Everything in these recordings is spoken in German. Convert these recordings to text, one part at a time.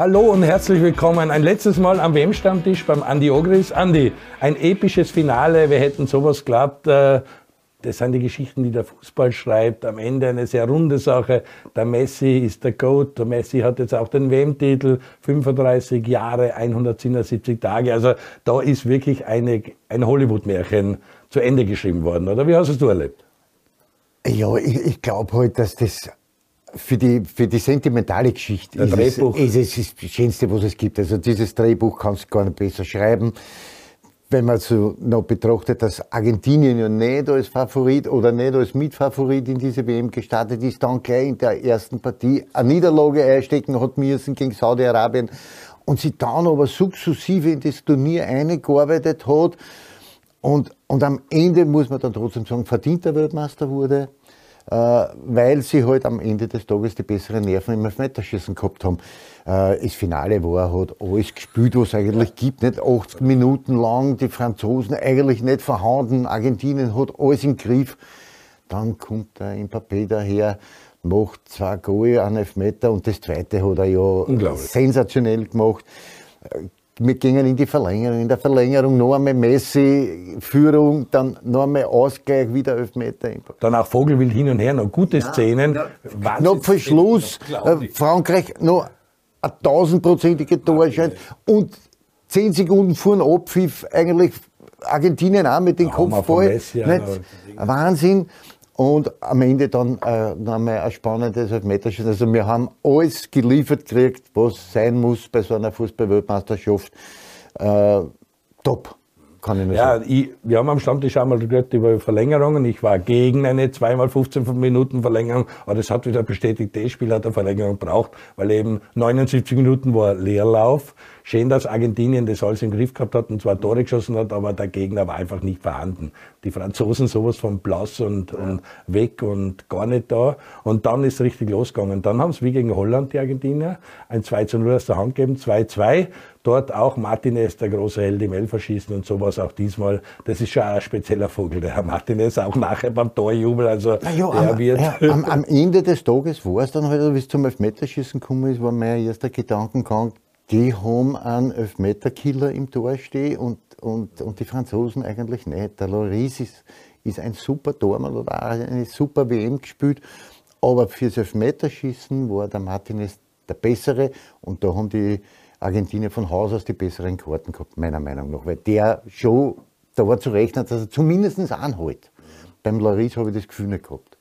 Hallo und herzlich willkommen. Ein letztes Mal am WM-Stammtisch beim Andi Ogris. Andi, ein episches Finale. Wir hätten sowas geglaubt. Äh, das sind die Geschichten, die der Fußball schreibt. Am Ende eine sehr runde Sache. Der Messi ist der Goat. Der Messi hat jetzt auch den WM-Titel. 35 Jahre, 177 Tage. Also da ist wirklich eine, ein Hollywood-Märchen zu Ende geschrieben worden. Oder wie hast du es erlebt? Ja, ich, ich glaube halt, dass das für die, für die sentimentale Geschichte ist es, ist es das Schönste, was es gibt. Also dieses Drehbuch kannst du gar nicht besser schreiben. Wenn man so noch betrachtet, dass Argentinien ja nicht als Favorit oder nicht als Mitfavorit in diese WM gestartet ist, dann gleich in der ersten Partie eine Niederlage einstecken hat müssen gegen Saudi-Arabien und sich dann aber sukzessive in das Turnier eingearbeitet hat und, und am Ende muss man dann trotzdem sagen, verdienter Weltmeister wurde weil sie halt am Ende des Tages die besseren Nerven im Elfmeterschießen gehabt haben. Äh, das Finale war, hat alles gespielt, was es eigentlich gibt, nicht 80 Minuten lang, die Franzosen eigentlich nicht vorhanden, Argentinien hat alles im Griff. Dann kommt der Mbappé daher, macht zwei Goal an Elfmeter. Und das zweite hat er ja sensationell gemacht wir gingen in die Verlängerung. In der Verlängerung noch einmal Messi, Führung, dann noch einmal Ausgleich, wieder Elfmeter. Dann auch Vogelwild hin und her, noch gute ja, Szenen. Ja, noch vor Schluss, äh, Frankreich noch eine tausendprozentige Torschein und zehn Sekunden vor dem Abpfiff eigentlich Argentinien auch mit dem ja, Kopfball. Wahnsinn. Und am Ende dann äh, noch einmal ein spannendes Elfmeterschießen. Also wir haben alles geliefert gekriegt, was sein muss bei so einer Fußball-Weltmeisterschaft. Äh, top. Kann ich nur ja. Ich, wir haben am Stammtisch einmal gehört über Verlängerungen. Ich war gegen eine zweimal 15 Minuten Verlängerung, aber das hat wieder bestätigt, das Spiel hat eine Verlängerung braucht, weil eben 79 Minuten war Leerlauf. Schön, dass Argentinien das alles im Griff gehabt hat und zwar Tore geschossen hat, aber der Gegner war einfach nicht vorhanden. Die Franzosen sowas von blass und, und weg und gar nicht da. Und dann ist es richtig losgegangen. Dann haben sie wie gegen Holland, die Argentinier, ein 2 zu 0 aus der Hand gegeben, 2-2. Dort auch Martinez, der große Held im Elferschießen und sowas auch diesmal. Das ist schon ein spezieller Vogel, der Herr Martinez, auch nachher beim Torjubel. Also ja, am, wird. Ja, am, am, Ende des Tages war es dann halt, wie es zum Elfmeterschießen gekommen ist, war mein erster Gedankengang, die haben einen Elfmeterkiller im Tor stehen und, und, und die Franzosen eigentlich nicht. Der Loris ist, ist ein super Tormann oder auch eine super WM gespielt, aber fürs Elfmeterschießen war der Martinez der Bessere und da haben die Argentinier von Haus aus die besseren Karten gehabt, meiner Meinung nach, weil der schon, da war zu rechnen, dass er zumindest anhält. Beim Loris habe ich das Gefühl nicht gehabt.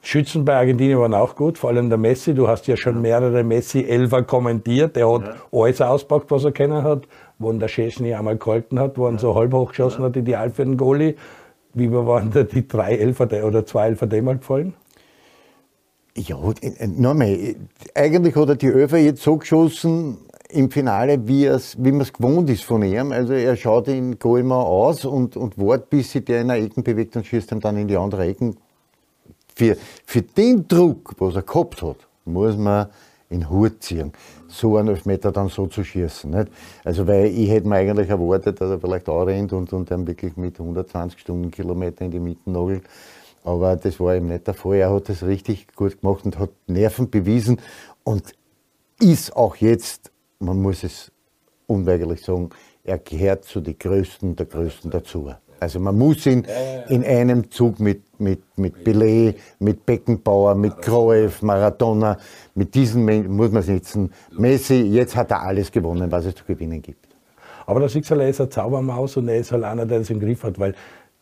Schützen bei Argentinien waren auch gut, vor allem der Messi. Du hast ja schon mehrere Messi-Elfer kommentiert. Der hat ja. alles auspackt, was er kennen hat. Wo der Chesney einmal gehalten hat, wo er ja. so halb hochgeschossen ja. hat, ideal für den Goalie. Wie waren da die drei Elfer oder zwei Elfer dem mal gefallen? Ja, äh, nochmal, eigentlich hat er die Elfer jetzt so geschossen im Finale, wie, wie man es gewohnt ist von ihm. Also er schaut ihn Goal aus und, und wartet, bis sich der in der Ecken bewegt und schießt ihn dann in die andere Ecken für, für den Druck, was er gehabt hat, muss man in Hut ziehen, so einen Elfmeter dann so zu schießen. Nicht? Also, weil ich hätte mir eigentlich erwartet, dass er vielleicht auch rennt und, und dann wirklich mit 120 Stundenkilometer in die Mitte nagelt. Aber das war ihm nicht der Fall. Er hat das richtig gut gemacht und hat Nerven bewiesen und ist auch jetzt, man muss es unweigerlich sagen, er gehört zu den Größten der Größten dazu. Also man muss ihn in einem Zug mit, mit, mit Pelé, mit Beckenbauer, mit Cruyff, Maradona, mit diesen Menschen muss man sitzen. Messi, jetzt hat er alles gewonnen, was es zu gewinnen gibt. Aber der Schicksal ist eine Zaubermaus und er ist halt einer, der das im Griff hat, weil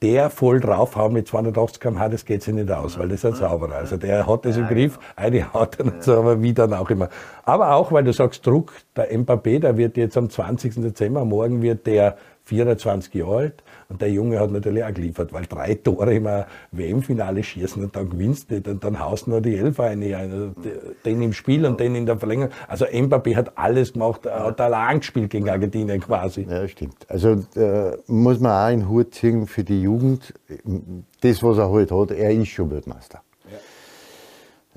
der voll draufhauen mit 280 km/h, das geht sich nicht aus, weil das ist ein Zauberer. Also der hat das im Griff, eine haut dann so, aber wie dann auch immer. Aber auch, weil du sagst Druck, der Mbappé, der wird jetzt am 20. Dezember, morgen wird der 24 Jahre alt und der Junge hat natürlich auch geliefert, weil drei Tore im WM-Finale schießen und dann gewinnst du nicht und dann haust du nur die Elfer rein, also den im Spiel und den in der Verlängerung. Also Mbappé hat alles gemacht, hat allein gespielt gegen Argentinien quasi. Ja, stimmt. Also äh, muss man auch in Hut ziehen für die Jugend. Das, was er heute halt hat, er ist schon Weltmeister.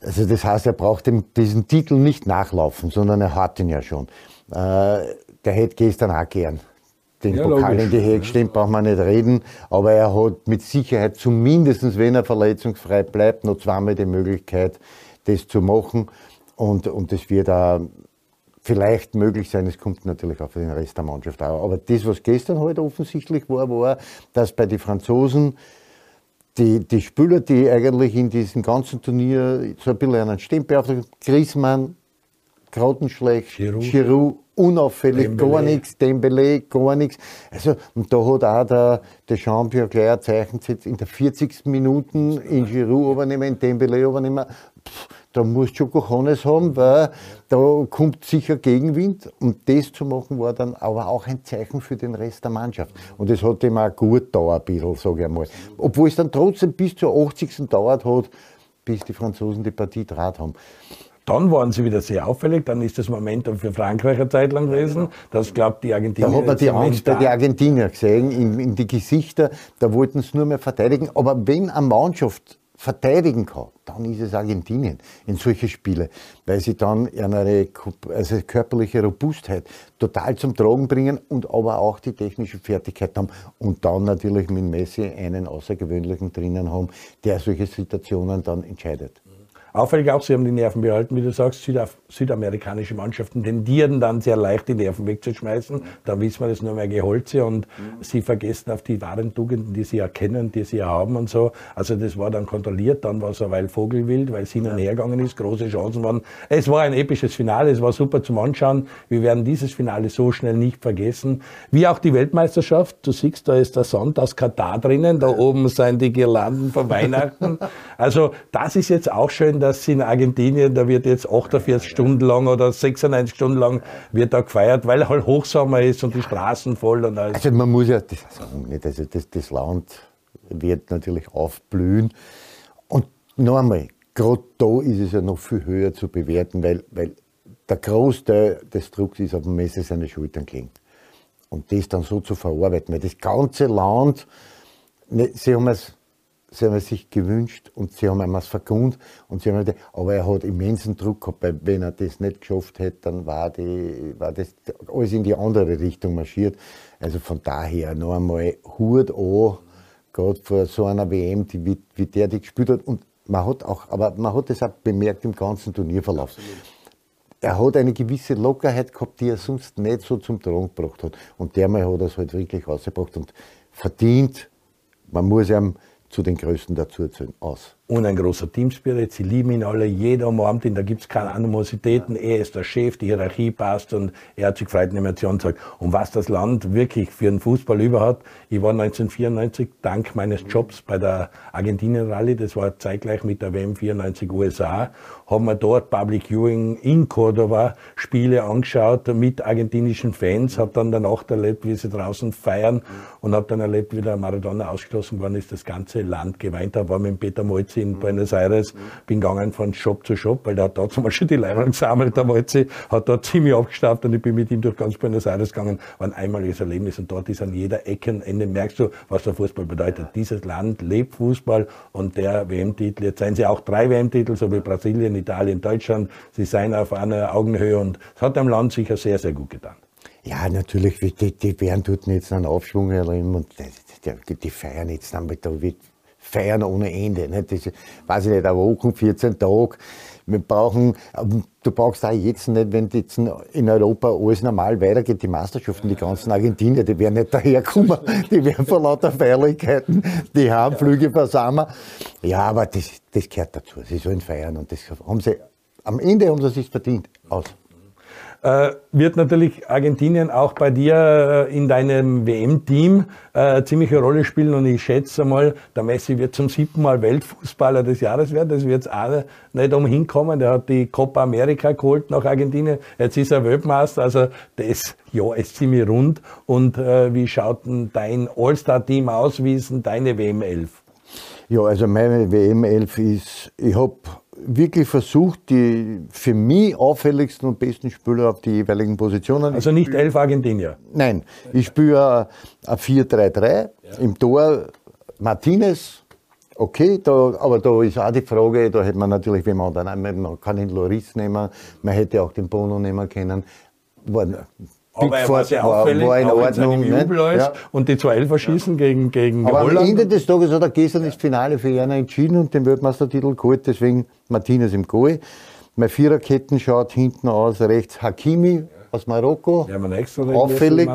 Also das heißt, er braucht dem, diesen Titel nicht nachlaufen, sondern er hat ihn ja schon. Äh, der hätte gestern auch gern den ja, Pokal logisch. in die Höhe gestimmt, braucht man nicht reden. Aber er hat mit Sicherheit zumindest, wenn er verletzungsfrei bleibt, noch zweimal die Möglichkeit, das zu machen. Und, und das wird auch vielleicht möglich sein. Es kommt natürlich auf den Rest der Mannschaft auch. Aber das, was gestern halt offensichtlich war, war, dass bei den Franzosen die, die Spieler, die eigentlich in diesem ganzen Turnier so ein bisschen einen Stempel auf Griezmann, grottenschlecht, Giroud, Giroud unauffällig, Dembele. gar nichts, Dembele, gar nichts. Also, und da hat auch der, der Champion gleich ein Zeichen gesetzt, in der 40. Minuten in Giroud übernehmen, in Dembele übernehmen. Pff, da musst du schon Cojones haben, weil da kommt sicher Gegenwind. Und das zu machen war dann aber auch ein Zeichen für den Rest der Mannschaft. Und das hat ihm auch gut dauert, ein bisschen, sage ich einmal. Obwohl es dann trotzdem bis zur 80. dauert hat, bis die Franzosen die Partie draht haben. Dann waren sie wieder sehr auffällig. Dann ist das Momentum für Frankreich eine Zeit lang gewesen. Das glaubt die Argentinier. Da hat man die Angst bei den Argentinier gesehen, in, in die Gesichter. Da wollten sie nur mehr verteidigen. Aber wenn eine Mannschaft verteidigen kann, dann ist es Argentinien in solche Spiele, weil sie dann ihre also körperliche Robustheit total zum Tragen bringen und aber auch die technische Fertigkeit haben und dann natürlich mit Messi einen außergewöhnlichen drinnen haben, der solche Situationen dann entscheidet. Auffällig auch, sie haben die Nerven behalten, wie du sagst, Südaf südamerikanische Mannschaften tendieren dann sehr leicht die Nerven wegzuschmeißen. Da wissen wir das nur mehr Geholze und mhm. sie vergessen auf die wahren Tugenden, die sie erkennen, die sie haben und so. Also das war dann kontrolliert, dann war es ein weil Vogelwild, weil es hin und her gegangen ist, große Chancen waren. Es war ein episches Finale, es war super zum Anschauen. Wir werden dieses Finale so schnell nicht vergessen. Wie auch die Weltmeisterschaft, du siehst, da ist der Sand aus Katar drinnen, da oben sind die Girlanden von Weihnachten. Also das ist jetzt auch schön, dass in Argentinien, da wird jetzt 48 Stunden lang oder 96 Stunden lang wird da gefeiert, weil halt Hochsommer ist und die Straßen voll und alles. Also man muss ja das sagen, also das, das Land wird natürlich aufblühen. Und noch einmal, gerade da ist es ja noch viel höher zu bewerten, weil, weil der Großteil des Drucks ist auf dem Messer seine Schultern gelegen. Und das dann so zu verarbeiten, weil das ganze Land, ne, Sie haben es sie haben es sich gewünscht und sie haben ihm es verkund und sie haben gesagt, aber er hat immensen Druck gehabt, weil wenn er das nicht geschafft hätte, dann war, die, war das alles in die andere Richtung marschiert. Also von daher noch einmal Hut an, gerade vor so einer WM, die, wie, wie der die gespielt hat und man hat auch, aber man hat das auch bemerkt im ganzen Turnierverlauf. Absolut. Er hat eine gewisse Lockerheit gehabt, die er sonst nicht so zum Tragen gebracht hat. Und dermal hat er es halt wirklich rausgebracht und verdient. Man muss ihm zu den Größten dazu erzählen, aus. Und ein großer Teamspirit, sie lieben ihn alle, jeder umarmt ihn, da gibt es keine Animositäten, er ist der Chef, die Hierarchie passt und er hat sich gefreut, eine Emotion sagt. Und was das Land wirklich für den Fußball über hat, ich war 1994 dank meines Jobs bei der Argentinien Rallye, das war zeitgleich mit der WM 94 USA, haben wir dort Public Viewing in Cordoba Spiele angeschaut mit argentinischen Fans, habe dann danach erlebt, wie sie draußen feiern und habe dann erlebt, wie der Maradona ausgeschlossen worden ist, das ganze Land geweint hat, war mit Peter Molzi in Buenos Aires, bin gegangen von Shop zu Shop, weil der hat da zum Beispiel die Leihwagen gesammelt, der Molzi, hat da ziemlich abgestaubt und ich bin mit ihm durch ganz Buenos Aires gegangen, war ein einmaliges Erlebnis und dort ist an jeder Ecke Ende merkst du, was der Fußball bedeutet. Dieses Land lebt Fußball und der WM-Titel, jetzt seien sie auch drei WM-Titel, so wie Brasilien, Italien, Deutschland. Sie seien auf einer Augenhöhe und es hat dem Land sicher sehr, sehr gut getan. Ja, natürlich, die, die werden dort jetzt einen Aufschwung erleben und die, die feiern jetzt dann mit der feiern ohne Ende. Nicht? Das, weiß ich nicht, eine Woche, 14 Tage. Wir brauchen, du brauchst auch jetzt nicht, wenn jetzt in Europa alles normal weitergeht, die Meisterschaften, die ganzen Argentinier, die werden nicht daherkommen, die werden vor lauter Feierlichkeiten, die haben Flüge versammeln. Ja, aber das, das gehört dazu. Sie sollen feiern und das haben sie, am Ende haben sie sich verdient. Aus. Äh, wird natürlich Argentinien auch bei dir äh, in deinem WM-Team äh, ziemliche Rolle spielen und ich schätze mal, der Messi wird zum siebten Mal Weltfußballer des Jahres werden. Das wird auch nicht umhin kommen. Der hat die Copa America geholt nach Argentinien. Jetzt ist er Weltmeister. Also das Jahr ist ziemlich rund. Und äh, wie schaut denn dein All-Star-Team aus? Wie ist denn deine WM-11? Ja, also meine WM-11 ist, ich habe wirklich versucht, die für mich auffälligsten und besten Spieler auf die jeweiligen Positionen. Also nicht elf Argentinier? Nein, ich spiele ein 4-3-3. Ja. Im Tor Martinez, okay, da, aber da ist auch die Frage, da hätte man natürlich, wenn man dann, man kann den Loris nehmen, man hätte auch den Bono nehmen können. War, aber er war war, in Ordnung. In alles, ja. Und die zwei Elfer schießen ja. gegen, gegen Aber Holland. am Ende des Tages hat er gestern das Finale für Jana entschieden und den Weltmeistertitel geholt, deswegen Martinez im Goal. Meine Viererketten schaut hinten aus, rechts Hakimi aus Marokko, Ja, auffällig.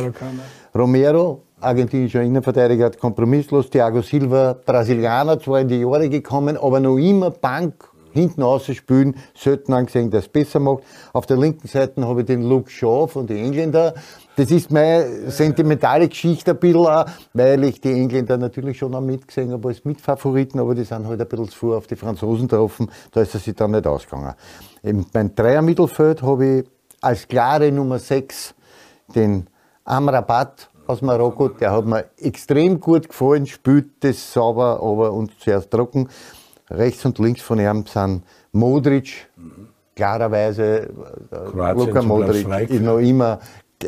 Romero, argentinischer Innenverteidiger, hat kompromisslos. Thiago Silva, Brasilianer, zwar in die Jahre gekommen, aber noch immer Bank hinten spielen, selten angesehen, der es besser macht. Auf der linken Seite habe ich den Luke Shaw von den Engländern. Das ist meine sentimentale Geschichte ein bisschen, auch, weil ich die Engländer natürlich schon auch mitgesehen habe als Mitfavoriten, aber die sind halt ein bisschen zu früh auf die Franzosen getroffen, da ist es sich dann nicht ausgegangen. Im, beim Dreier-Mittelfeld habe ich als klare Nummer 6 den Amrabat aus Marokko, der hat mir extrem gut gefallen, spielt das sauber, aber und zuerst trocken. Rechts und links von ihm sind Modric, klarerweise äh, Kroatien Luka Modric noch immer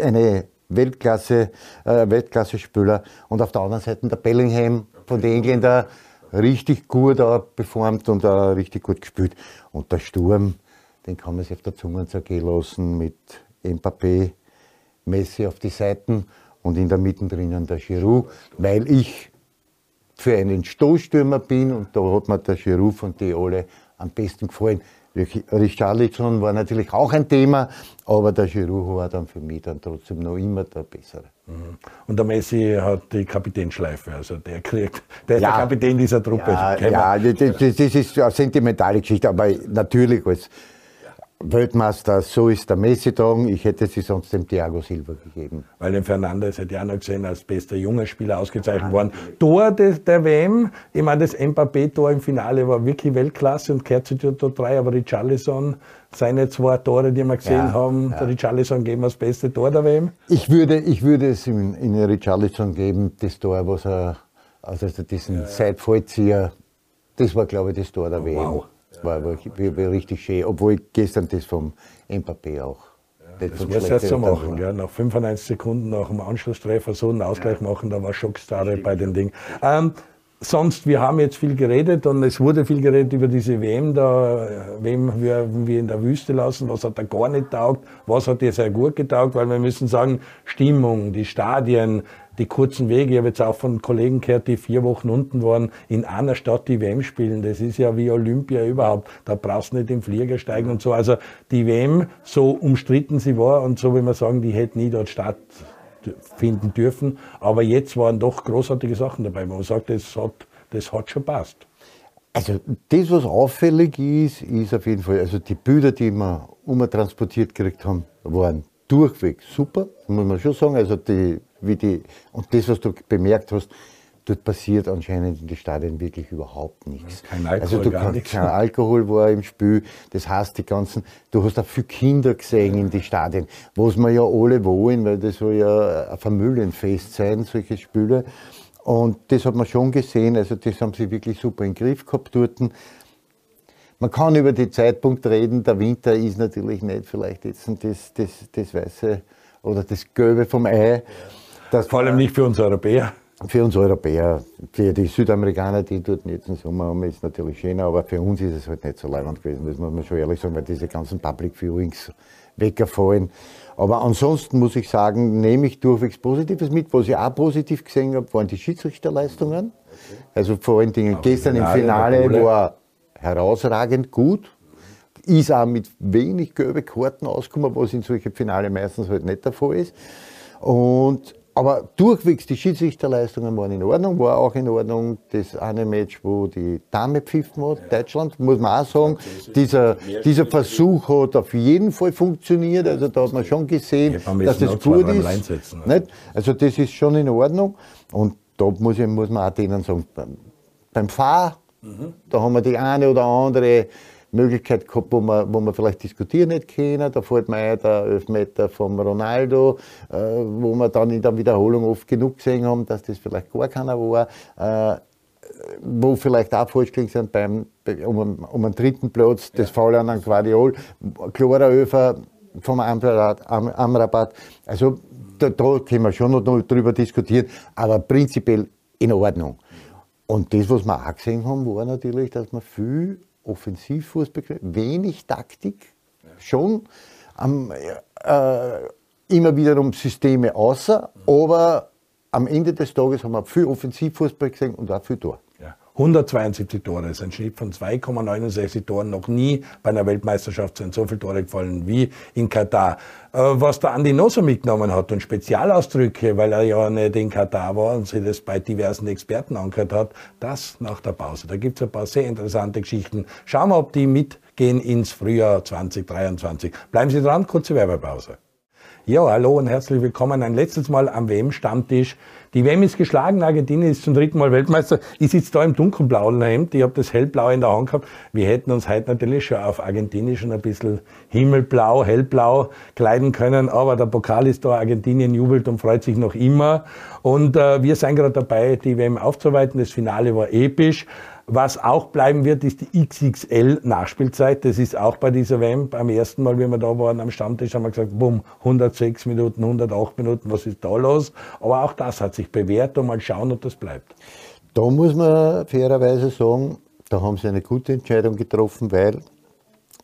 eine Weltklasse, äh, Weltklasse-Spieler. Und auf der anderen Seite der Bellingham von den Engländern richtig gut auch performt und auch richtig gut gespielt. Und der Sturm, den kann man sich auf der Zunge zergehen lassen mit Mbappé, Messi auf die Seiten und in der Mitte drinnen der Giroud, weil ich für einen Stoßstürmer bin und da hat mir der Giroud von die alle am besten gefallen. Richarlison war natürlich auch ein Thema, aber der Giroud war dann für mich dann trotzdem noch immer der Bessere. Und der Messi hat die Kapitänschleife, also der kriegt, der ist Ja. der Kapitän dieser Truppe. Ja, ja das, das ist eine sentimentale Geschichte, aber natürlich als Weltmeister, so ist der Messi dran. Ich hätte sie sonst dem Thiago Silva gegeben. Weil den Fernandes hätte ich auch noch gesehen, als bester junger Spieler ausgezeichnet worden. Tor des, der WM, ich meine, das Mbappé-Tor im Finale war wirklich Weltklasse und gehört zu den Top 3, aber Richarlison, seine zwei Tore, die wir gesehen Ja, haben, der Richarlison geben wir das beste Tor der WM. Ich würde, ich würde es in, in Richarlison geben, das Tor, was er, also diesen Seitfallzieher, das war, glaube ich, das Tor der WM. wow. War, war, war, richtig schön, obwohl ich gestern das vom Mbappé auch. nicht Das muss jetzt so machen, gell? nach 95 Sekunden nach dem Anschlusstreffer so einen Ausgleich machen, da war Schockstarre bei den Dingen. Ähm, sonst, wir haben jetzt viel geredet und es wurde viel geredet über diese WM da, äh, wem wir, wir in der Wüste lassen, was hat da gar nicht taugt, was hat dir sehr gut getaugt, weil wir müssen sagen, Stimmung, die Stadien, die kurzen Wege, ich habe jetzt auch von Kollegen gehört, die vier Wochen unten waren, in einer Stadt die WM spielen, das ist ja wie Olympia überhaupt, da brauchst du nicht im Flieger steigen und so, also die WM, so umstritten sie war und so, wie wir sagen, die hätte nie dort stattfinden dürfen, aber jetzt waren doch großartige Sachen dabei, man sagt, das hat, das hat schon passt. Also das, was auffällig ist, ist auf jeden Fall, also die Bilder, die wir umtransportiert gekriegt haben, waren durchweg super, muss man schon sagen. Also die, wie die, und das, was du bemerkt hast, dort passiert anscheinend in den Stadien wirklich überhaupt nichts. Kein Alkohol, also du gar kannst, kein Alkohol war im Spiel, das heißt die ganzen, du hast auch viele Kinder gesehen in die Stadien, was wir ja alle wollen, weil das soll ja ein Familienfest sein, solche Spiele. Und das hat man schon gesehen, also das haben sie wirklich super in den Griff gehabt dort. Man kann über den Zeitpunkt reden, der Winter ist natürlich nicht vielleicht jetzt das, das, das Weiße oder das Gelbe vom Ei. Das Vor allem nicht für uns Europäer. für uns Europäer, für die Südamerikaner, die dort jetzt im Sommer haben, ist natürlich schöner, aber für uns ist es halt nicht so leibend gewesen, das muss man schon ehrlich sagen, weil diese ganzen Public Viewings weggefallen. Aber ansonsten muss ich sagen, nehme ich durchwegs Positives mit. Was ich auch positiv gesehen habe, waren die Schiedsrichterleistungen. Also vor allen Dingen gestern im Finale, war herausragend gut. Ist auch mit wenig gelbe Karten ausgekommen, was in solchen Finale meistens halt nicht der Fall ist. Und, aber durchwegs die Schiedsrichterleistungen waren in Ordnung, war auch in Ordnung das eine Match, wo die Dame pfiffen hat, Deutschland, muss man auch sagen. Dieser, dieser Versuch hat auf jeden Fall funktioniert, also da hat man schon gesehen, dass das gut ist. Nicht? Also das ist schon in Ordnung und da muss, ich, muss man auch denen sagen, beim, beim Fahr, da haben wir die eine oder andere Möglichkeit gehabt, wo wir, wo wir vielleicht diskutieren nicht können. Da fällt mir ein, der Elfmeter vom Ronaldo, äh, wo wir dann in der Wiederholung oft genug gesehen haben, dass das vielleicht gar keiner war. Äh, wo vielleicht auch falsch gelegen sind beim, um, einen- um einen dritten Platz, das Foul an einen Guardiol, klarer Öfer vom Amrabat. Am, Amrabat. Also da, da können wir schon noch drüber diskutieren, aber prinzipiell in Ordnung. Und das, was wir auch gesehen haben, war natürlich, dass wir viel Offensivfußball, wenig Taktik, schon. Am, äh, immer wiederum Systeme außer, aber am Ende des Tages haben wir viel Offensivfußball gesehen und auch viel Tor. Ja. 172 Tore, ist ein Schnitt von 2,69 Toren. Noch nie bei einer Weltmeisterschaft sind so viele Tore gefallen wie in Katar. Äh, was der Andi Nosser mitgenommen hat und Spezialausdrücke, weil er ja nicht in Katar war und sich das bei diversen Experten angehört hat, das nach der Pause. Da gibt's ein paar sehr interessante Geschichten. Schauen wir, ob die mitgehen ins Frühjahr 2023. Bleiben Sie dran, kurze Werbepause. Ja, hallo und herzlich willkommen ein letztes Mal am WM-Stammtisch. Die WM ist geschlagen, Argentinien ist zum dritten Mal Weltmeister. Ich sitze da im dunkelblauen Hemd, ich habe das hellblau in der Hand gehabt. Wir hätten uns heute natürlich schon auf Argentinien schon ein bisschen himmelblau, hellblau kleiden können, aber der Pokal ist da, Argentinien jubelt und freut sich noch immer. Und äh, wir sind gerade dabei, die WM aufzuarbeiten. Das Finale war episch. Was auch bleiben wird, ist die XXL Nachspielzeit. Das ist auch bei dieser WM. Beim ersten Mal, wie wir da waren am Stammtisch, haben wir gesagt, bumm, 106 Minuten, 108 Minuten, was ist da los? Aber auch das hat sich bewährt und mal schauen, ob das bleibt. Da muss man fairerweise sagen, da haben sie eine gute Entscheidung getroffen, weil,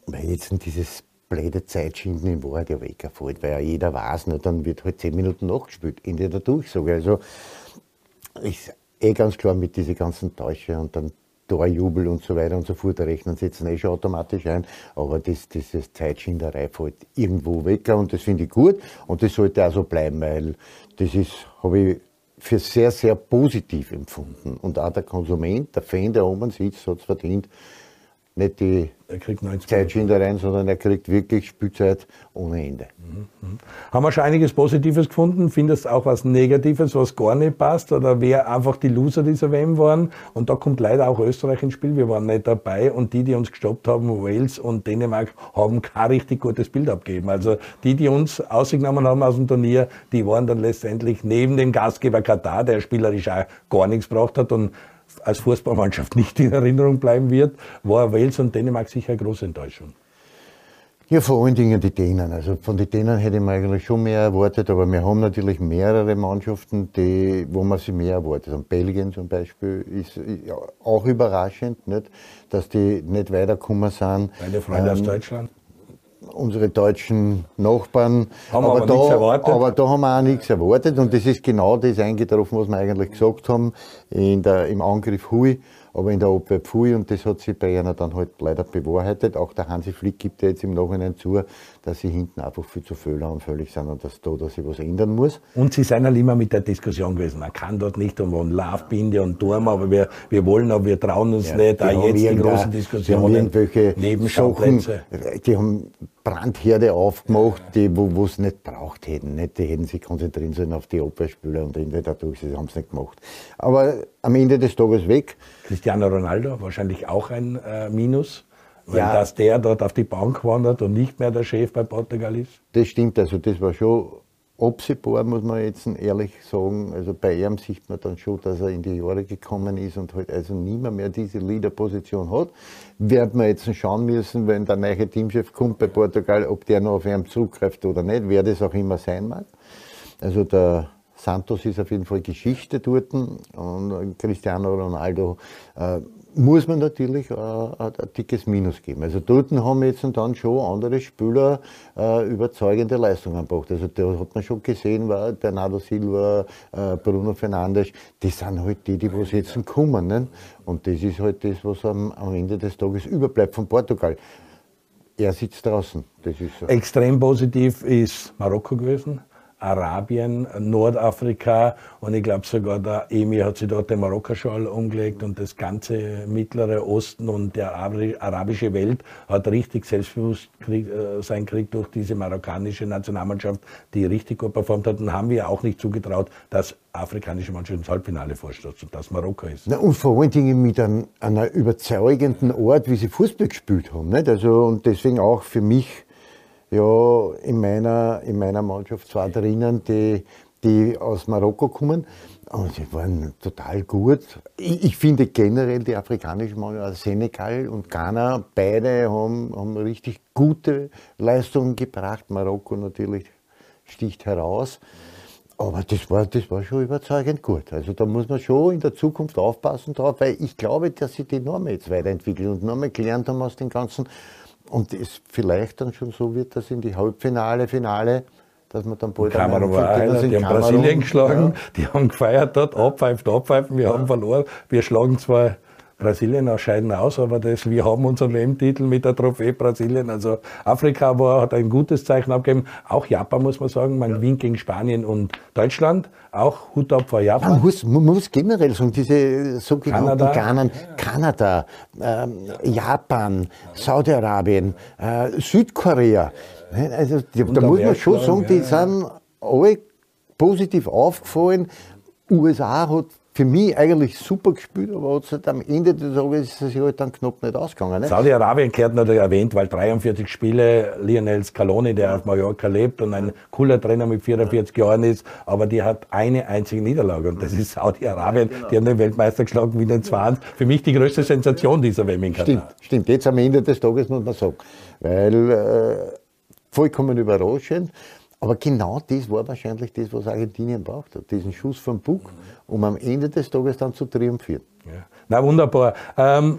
weil jetzt dieses blöde Zeitschinden in Wahrheit ja weggefällt, weil ja jeder weiß, na, dann wird halt 10 Minuten nachgespielt, Ende der Durchsage. Also ist eh ganz klar mit diesen ganzen Täusche und dann Torjubel und so weiter und so fort, da rechnen sie jetzt eh schon automatisch ein, aber das, diese Zeitschinderei fällt irgendwo weg und das finde ich gut und das sollte auch so bleiben, weil das ist, habe ich für sehr, sehr positiv empfunden. Und auch der Konsument, der Fan, der oben sitzt, hat es verdient, nicht die er kriegt 90 Zeitschindereien, sondern er kriegt wirklich Spielzeit ohne Ende. Mhm, mhm. Haben wir schon einiges Positives gefunden? Findest du auch was Negatives, was gar nicht passt? Oder wer einfach die Loser dieser WM waren? Und da kommt leider auch Österreich ins Spiel. Wir waren nicht dabei und die, die uns gestoppt haben, Wales und Dänemark, haben kein richtig gutes Bild abgegeben. Also die, die uns ausgenommen haben aus dem Turnier, die waren dann letztendlich neben dem Gastgeber Katar, der spielerisch auch gar nichts gebracht hat und als Fußballmannschaft nicht in Erinnerung bleiben wird, war Wales und Dänemark sicher eine große Enttäuschung. Ja, vor allen Dingen die Dänen. Also von den Dänen hätte ich mir eigentlich schon mehr erwartet, aber wir haben natürlich mehrere Mannschaften, die, wo man sich mehr erwartet. Und Belgien zum Beispiel ist auch überraschend, nicht, dass die nicht weitergekommen sind. Meine Freunde ähm, aus Deutschland? Unsere deutschen Nachbarn. Haben aber, aber, da, erwartet. aber da haben wir auch nichts erwartet und das ist genau das eingetroffen, was wir eigentlich gesagt haben in der, im Angriff Hui aber in der Abwehr pfui und das hat sich bei einer dann halt leider bewahrheitet. Auch der Hansi Flick gibt ja jetzt im Nachhinein zu, dass sie hinten einfach viel zu fehleranfällig sind und dass da dass sich was ändern muss. Und sie sind halt immer mit der Diskussion gewesen. Man kann dort nicht und wollen Laufbinde und Turm, aber wir, wir wollen, aber wir trauen uns ja, nicht. Auch jetzt die großen Diskussionen. irgendwelche Nebenschauplätze. die haben Brandherde aufgemacht, die, wo es nicht braucht hätten. Nicht, die hätten sich konzentrieren sollen auf die Abwehrspieler und Ende dadurch, sie haben es nicht gemacht. Aber am Ende des Tages weg. Cristiano Ronaldo, wahrscheinlich auch ein äh, Minus. Weil ja. dass der dort auf die Bank wandert und nicht mehr der Chef bei Portugal ist? Das stimmt, also das war schon absehbar, muss man jetzt ehrlich sagen. Also bei ihm sieht man dann schon, dass er in die Jahre gekommen ist und halt also niemand mehr diese Leaderposition hat. Werden wir jetzt schauen müssen, wenn der neue Teamchef kommt bei Portugal, ob der noch auf ihn zugreift oder nicht, wer das auch immer sein mag. Also der Santos ist auf jeden Fall Geschichte dort und Cristiano Ronaldo äh, muss man natürlich äh, ein dickes Minus geben. Also dort haben jetzt dann schon andere Spieler äh, überzeugende Leistungen gebracht. Also da hat man schon gesehen, war Bernardo Silva, äh, Bruno Fernandes, die sind halt die, die was jetzt kommen. Ne? Und das ist halt das, was am, am Ende des Tages überbleibt von Portugal. Er sitzt draußen. Das ist so. Extrem positiv ist Marokko gewesen. Arabien, Nordafrika und ich glaube sogar der Emir hat sich dort den Marokkaschal umgelegt und das ganze mittlere Osten und der arabische Welt hat richtig selbstbewusst äh, gekriegt durch diese marokkanische Nationalmannschaft, die richtig gut performt hat und haben wir auch nicht zugetraut, dass afrikanische Mannschaft ins Halbfinale vorstürzt und das Marokko ist. Na, und vor allen Dingen mit einem, einer überzeugenden Art, wie sie Fußball gespielt haben. Nicht? Also, und deswegen auch für mich ja in meiner, in meiner Mannschaft zwei drinnen, die, die aus Marokko kommen. Und sie waren total gut. Ich, ich finde generell die afrikanischen Mannschaften, Senegal und Ghana, beide haben, haben richtig gute Leistungen gebracht. Marokko natürlich sticht heraus. Aber das war, das war schon überzeugend gut. Also da muss man schon in der Zukunft aufpassen drauf, weil ich glaube, dass sich die Normen jetzt weiterentwickeln und nochmal gelernt haben aus den ganzen und es vielleicht dann schon so wird, dass in die Halbfinale, Finale, dass man dann bald Kamerun war einer, die haben Brasilien geschlagen, ja. die haben gefeiert dort, abpfeift, abpfeifen, wir ja. haben verloren, wir schlagen zwar Brasilien scheiden aus, aber das, wir haben unseren WM-Titel mit der Trophäe Brasilien. Also Afrika war, hat ein gutes Zeichen abgegeben. Auch Japan muss man sagen. Man ja. gewinnt gegen Spanien und Deutschland. Auch Hut ab vor Japan. Man muss, man muss generell sagen, diese sogenannten Kanada, Kanada äh, Japan, Saudi-Arabien, äh, Südkorea. Also, da muss man schon sagen, die sind alle positiv aufgefallen. USA hat für mich eigentlich super gespielt, aber hat halt am Ende des Tages ist es halt dann knapp nicht ausgegangen. Ne? Saudi-Arabien gehört natürlich erwähnt, weil 43 Spiele, Lionel Scaloni, der auf Mallorca lebt und ein cooler Trainer mit 44 Jahren ist, aber die hat eine einzige Niederlage und das ist Saudi-Arabien. Ja, genau. Die haben den Weltmeister geschlagen wie den 20. Für mich die größte Sensation dieser WM in Katar. Stimmt, stimmt. Jetzt am Ende des Tages muss man sagen, weil äh, vollkommen überraschend. Aber genau das war wahrscheinlich das, was Argentinien braucht hat. Diesen Schuss vom Bug, um am Ende des Tages dann zu triumphieren. Ja. Na wunderbar. Ähm,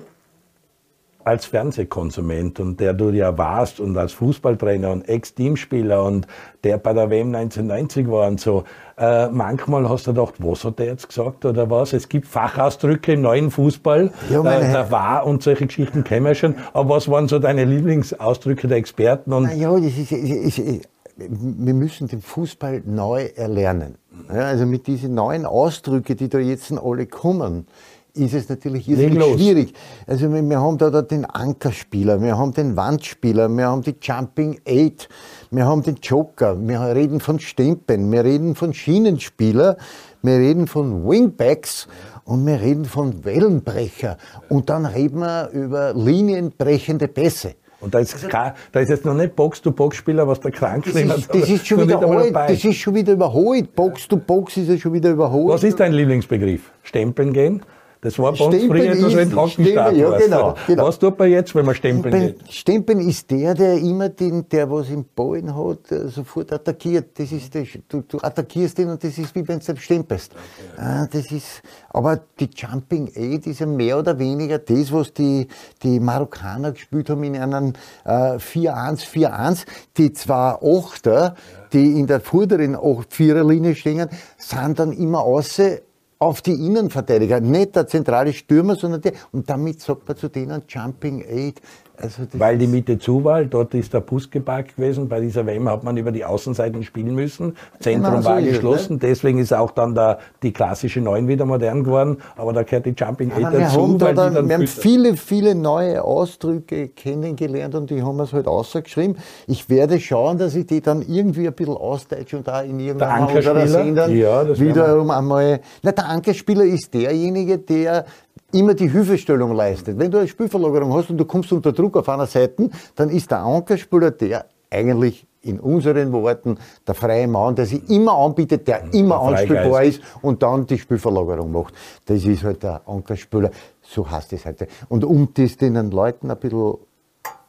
als Fernsehkonsument und der du ja warst und als Fußballtrainer und Ex-Teamspieler und der bei der WM 1990 war und so, äh, manchmal hast du gedacht, was hat der jetzt gesagt oder was? Es gibt Fachausdrücke im neuen Fußball, ja, äh, der war und solche Geschichten kennen wir schon. Aber was waren so deine Lieblingsausdrücke der Experten? Und Na ja, das ist, ist, ist wir müssen den Fußball neu erlernen. Also mit diesen neuen Ausdrücken, die da jetzt alle kommen, ist es natürlich schwierig. Also wir, wir haben da, da, den Ankerspieler, wir haben den Wandspieler, wir haben die Jumping Eight, wir haben den Joker, wir reden von Stempen, wir reden von Schienenspieler, wir reden von Wingbacks und wir reden von Wellenbrecher und dann reden wir über linienbrechende Pässe. Und da ist, also, kein, da ist jetzt noch nicht Box-to-Box-Spieler, was der krank das ist, das, ist schon wieder alt, das ist schon wieder überholt. Box-to-Box ist ja schon wieder überholt. Was ist dein Lieblingsbegriff? Stempeln gehen? Das war bei uns früher etwas, wenn Trockenstart ja, genau, genau. Was tut man jetzt, wenn man stempeln Stempeln, geht? Stempeln ist der, der immer den, der was im Ballen hat, äh, sofort attackiert. Das ist der, du, du attackierst ihn und das ist wie wenn du stempelst. Okay. Ah, das ist, aber die Jumping Aid ist ja mehr oder weniger das, was die, die Marokkaner gespielt haben in einem äh, 4-1, 4-1. Die zwei Achter, die in der vorderen 8-4er-Linie stehen, sind dann außer außer auf die Innenverteidiger, nicht der zentrale Stürmer, sondern der. Und damit sagt man zu denen Jumping Aid. Also Weil die Mitte zu war, dort ist der Bus geparkt gewesen. Bei dieser WM hat man über die Außenseiten spielen müssen. Zentrum genau, so war geschlossen. Es, ne? Deswegen ist auch dann da die klassische Neun wieder modern geworden. Aber da gehört die Jumping ja, Aid dazu. Da dann, wir haben viele, viele neue Ausdrücke kennengelernt und die haben wir halt ausgeschrieben. Ich werde schauen, dass ich die dann irgendwie ein bisschen ausdeutsch und da in irgendeinem unserer Sendern ja, wiederum einmal. Na, der Ankerspieler ist derjenige, der immer die Hilfestellung leistet. Wenn du eine Spielverlagerung hast und du kommst unter Druck auf einer Seite, dann ist der Ankerspieler der eigentlich in unseren Worten der freie Mann, der sich immer anbietet, der mhm. immer anspielbar ist und dann die Spielverlagerung macht. Das ist halt der Ankerspieler. So heißt es heute. Und um das den Leuten ein bisschen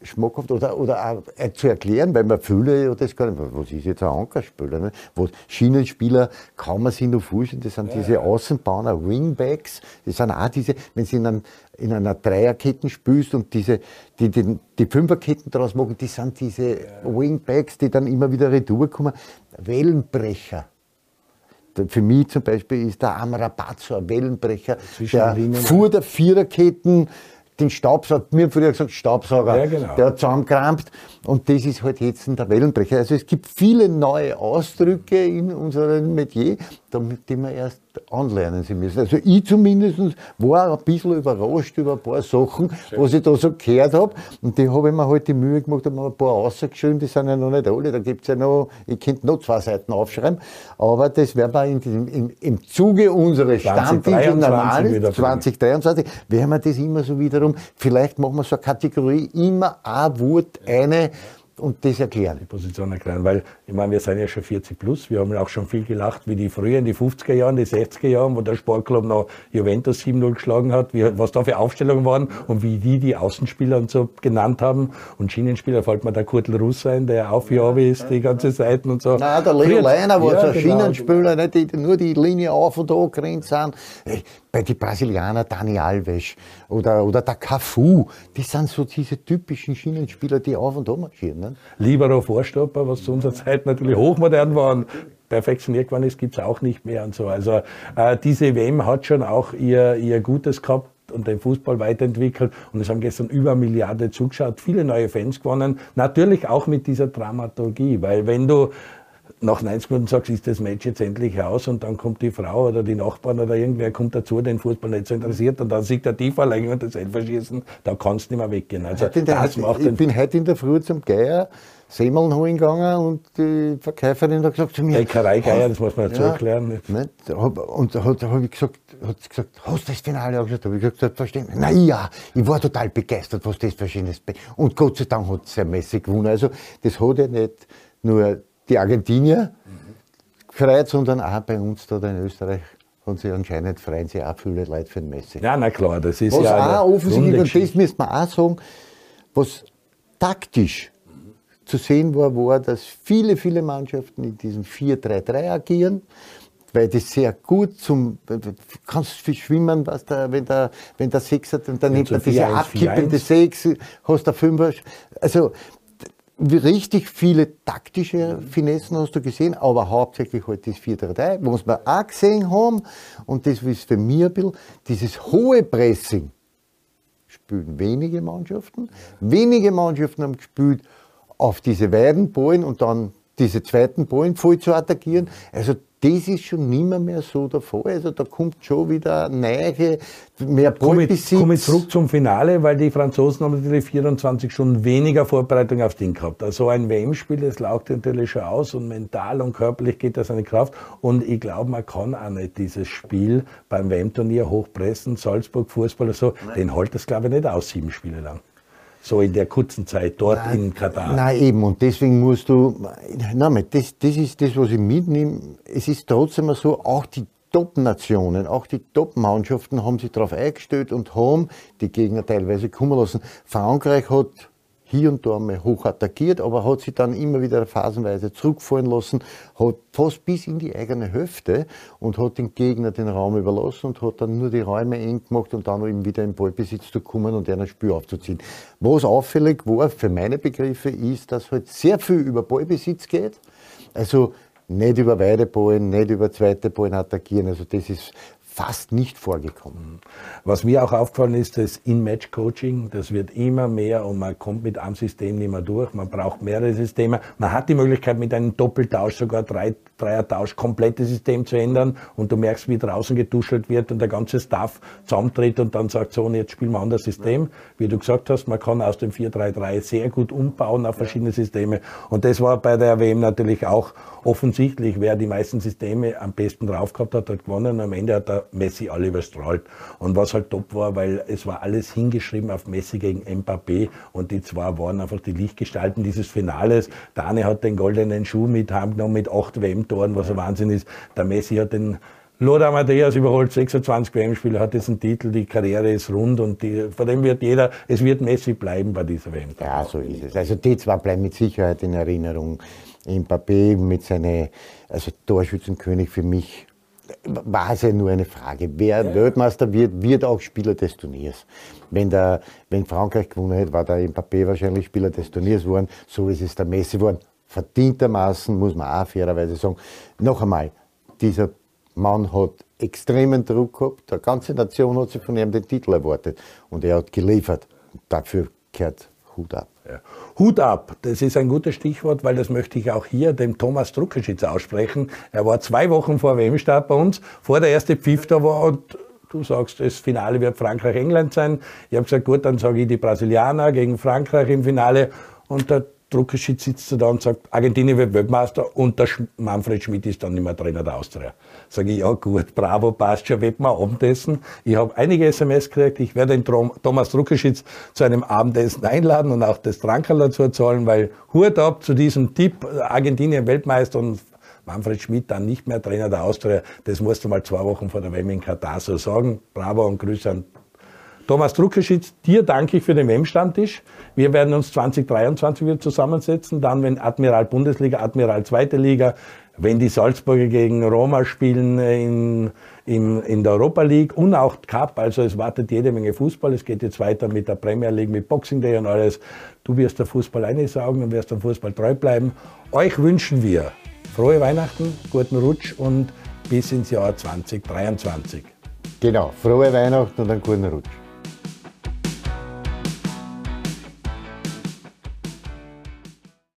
schmackhaft oder, oder auch äh, zu erklären, weil man viele ja das gar nicht, was ist jetzt ein Ankerspieler? Ne? Was, Schienenspieler kann man sich noch vorstellen, das sind ja, diese Außenbahner, Wingbacks, das sind auch diese, wenn sie in, einem, in einer Dreierketten spielst und diese, die, die, die Fünferketten daraus machen, die sind diese ja. Wingbacks, die dann immer wieder retour kommen. Wellenbrecher. Für mich zum Beispiel ist der Amrabazo ein Wellenbrecher, der vor der Viererketten den Staubsauger, mir haben früher gesagt Staubsauger, ja, genau. der hat zusammengekrampft und das ist halt jetzt der Wellenbrecher. Also es gibt viele neue Ausdrücke in unserem Metier, damit die wir erst anlernen sie müssen. Also ich zumindest war ein bisschen überrascht über ein paar Sachen, Schön. was ich da so gehört habe. Und die habe ich mir halt die Mühe gemacht, habe mir ein paar rausgeschrieben, die sind ja noch nicht alle, da gibt es ja noch, ich könnte noch zwei Seiten aufschreiben, aber das werden wir in, in, im Zuge unseres Stammtisches normal 2023, werden wir das immer so wiederum, vielleicht machen wir so eine Kategorie, immer ein Wort, eine und das erklären. Die Position erklären, weil ich meine, wir sind ja schon 40 plus, wir haben auch schon viel gelacht, wie die früher in die 50er Jahren, die 60er Jahren, wo der Sportclub noch Juventus 7-0 geschlagen hat, wie, was da für Aufstellungen waren und wie die die Außenspieler und so genannt haben. Und Schienenspieler fällt mir der Kurtel Russ ein, der auf Javi ist, die ganze Seiten und so. Nein, der Leo Leiner war ja, so ein genau. Schienenspieler, nicht, die nur die Linie auf und da gerannt sind bei den Brasilianer Dani Alves oder, oder der Cafu, die sind so diese typischen Schienenspieler, die auf und an marschieren. Ne? Libero Vorstopper, was zu unserer Zeit natürlich hochmodern war und perfektioniert geworden ist, gibt es auch nicht mehr und so. Also äh, diese WM hat schon auch ihr, ihr Gutes gehabt und den Fußball weiterentwickelt. Und es haben gestern über eine Milliarde zugeschaut, viele neue Fans gewonnen. Natürlich auch mit dieser Dramaturgie, weil wenn du nach 90 Minuten sagst, ist das Match jetzt endlich aus und dann kommt die Frau oder die Nachbarn oder irgendwer kommt dazu, den Fußball nicht so interessiert und dann sieht der Tiefverlängerung und das Elferschießen, da kannst du nicht mehr weggehen. Also, das macht ich bin heute in der Früh zum Geier Semmeln holen gegangen und die Verkäuferin hat gesagt zu mir. Bäckerei Geier, das muss man dazu ja, erklären. Nicht? Und da habe ich gesagt, hat sie gesagt, hast du das Finale auch gesagt? habe ich gesagt, selbstverständlich. Na ja, ich war total begeistert, was das für schönes Und Gott sei Dank hat sie sehr mäßig gewonnen. Also das hat ja nicht nur die Argentinier gefreut, sondern auch bei uns da in Österreich und sie anscheinend freuen sich auch viele Leute für den Messi. Ja, na klar, das ist was ja auch offensichtlich, und das müssen wir auch sagen, was taktisch zu sehen war, war, dass viele, viele Mannschaften in diesem 4-3-3 agieren, weil das sehr gut zum, kannst viel schwimmen, was da, wenn der, wenn der Sechser, dann nimmt er diese abkippende Sechs, hast der Fünfer, also, richtig viele taktische Finessen hast du gesehen, aber hauptsächlich halt das 4-3-3, was wir auch gesehen haben, und das ist für mich ein bisschen, dieses hohe Pressing. Spielen wenige Mannschaften. Wenige Mannschaften haben gespielt auf diese Weidenballen und dann diese zweiten Ballen voll zu attackieren. Also das ist schon nimmer mehr so der Fall. Also da kommt schon wieder neue, mehr Ballbesitz. Komme komm zurück zum Finale, weil die Franzosen haben natürlich 24 Stunden weniger Vorbereitung aufs Ding gehabt. Also ein WM-Spiel, das laugt natürlich schon aus und mental und körperlich geht das eine Kraft. Und ich glaube, man kann auch nicht dieses Spiel beim WM-Turnier hochpressen, Salzburg, Fußball oder so, Nein. den hält das glaube ich nicht aus, sieben Spiele lang so in der kurzen Zeit dort nein, in Katar. Nein, eben. Und deswegen musst du, nein, das, das ist das, was ich mitnehme. Es ist trotzdem so, auch die Top-Nationen, auch die Top-Mannschaften haben sich darauf eingestellt und haben die Gegner teilweise kommen lassen. Frankreich hat hier und da mal hoch attackiert, aber hat sich dann immer wieder phasenweise zurückfallen lassen, hat fast bis in die eigene Hüfte und hat den Gegner den Raum überlassen und hat dann nur die Räume eng gemacht und dann eben wieder im Ballbesitz zu kommen und ein Spiel aufzuziehen. Was auffällig war für meine Begriffe ist, dass halt sehr viel über Ballbesitz geht. Also nicht über Weideballen, nicht über zweite Ballen attackieren. Also das ist fast nicht vorgekommen. Was mir auch aufgefallen ist, das In-Match-Coaching, das wird immer mehr und man kommt mit einem System nicht mehr durch. Man braucht mehrere Systeme. Man hat die Möglichkeit, mit einem Doppeltausch, sogar drei, Dreiertausch, komplettes System zu ändern und du merkst, wie draußen getuschelt wird und der ganze Staff zusammentritt und dann sagt so, und jetzt spielen wir ein anderes System. Wie du gesagt hast, man kann aus dem 4-3-3 sehr gut umbauen auf verschiedene Systeme und das war bei der WM natürlich auch offensichtlich. Wer die meisten Systeme am besten drauf gehabt hat, hat gewonnen. Am Ende hat der Messi alle überstrahlt. Und was halt top war, weil es war alles hingeschrieben auf Messi gegen Mbappé und die zwei waren einfach die Lichtgestalten dieses Finales. Der eine hat den goldenen Schuh mit heimgenommen mit acht WM-Toren, was ein Wahnsinn ist. Der Messi hat den Lothar Matthäus überholt 26 WM-Spiele, hat diesen Titel, die Karriere ist rund und die, von dem wird jeder, es wird Messi bleiben bei dieser WM. Ja, so ist es. Also die zwei bleiben mit Sicherheit in Erinnerung. Mbappé mit seinem, also Torschützenkönig für mich war es ja nur eine Frage. Wer ja. Weltmeister wird, wird auch Spieler des Turniers. Wenn, der, wenn Frankreich gewonnen hätte, war der Mbappé wahrscheinlich Spieler des Turniers geworden. So ist es der Messi geworden. Verdientermaßen, muss man auch fairerweise sagen. Noch einmal, dieser Mann hat extremen Druck gehabt. Die ganze Nation hat sich von ihm den Titel erwartet. Und er hat geliefert. Dafür gehört Hut ab. Ja. Hut ab, das ist ein gutes Stichwort, weil das möchte ich auch hier dem Thomas Druckerschitz aussprechen. Er war zwei Wochen vor WM-Start bei uns, vor der erste Pfiff da war und du sagst, das Finale wird Frankreich-England sein. Ich habe gesagt, gut, dann sage ich die Brasilianer gegen Frankreich im Finale und der Druckerschitz sitzt da und sagt, Argentinien wird Weltmeister und der Manfred Schmidt ist dann nicht mehr Trainer der Austria. Sage ich, ja gut, bravo, passt schon, wird man Abendessen. Ich habe einige SMS gekriegt, ich werde den Thomas Druckerschitz zu einem Abendessen einladen und auch das Trankerl dazu zahlen, weil Hut ab zu diesem Tipp, Argentinien Weltmeister und Manfred Schmidt dann nicht mehr Trainer der Austria. Das musst du mal zwei Wochen vor der WM in Katar so sagen. Bravo und Grüße an Thomas Druckerschitz, dir danke ich für den WM-Stammtisch. Wir werden uns 2023 wieder zusammensetzen, dann wenn Admiral Bundesliga, Admiral Zweite Liga, wenn die Salzburger gegen Roma spielen in, in, in der Europa League und auch Cup, also es wartet jede Menge Fußball. Es geht jetzt weiter mit der Premier League, mit Boxing Day und alles. Du wirst der Fußball einsaugen und wirst dem Fußball treu bleiben. Euch wünschen wir frohe Weihnachten, guten Rutsch und bis ins Jahr 2023. Genau, frohe Weihnachten und einen guten Rutsch.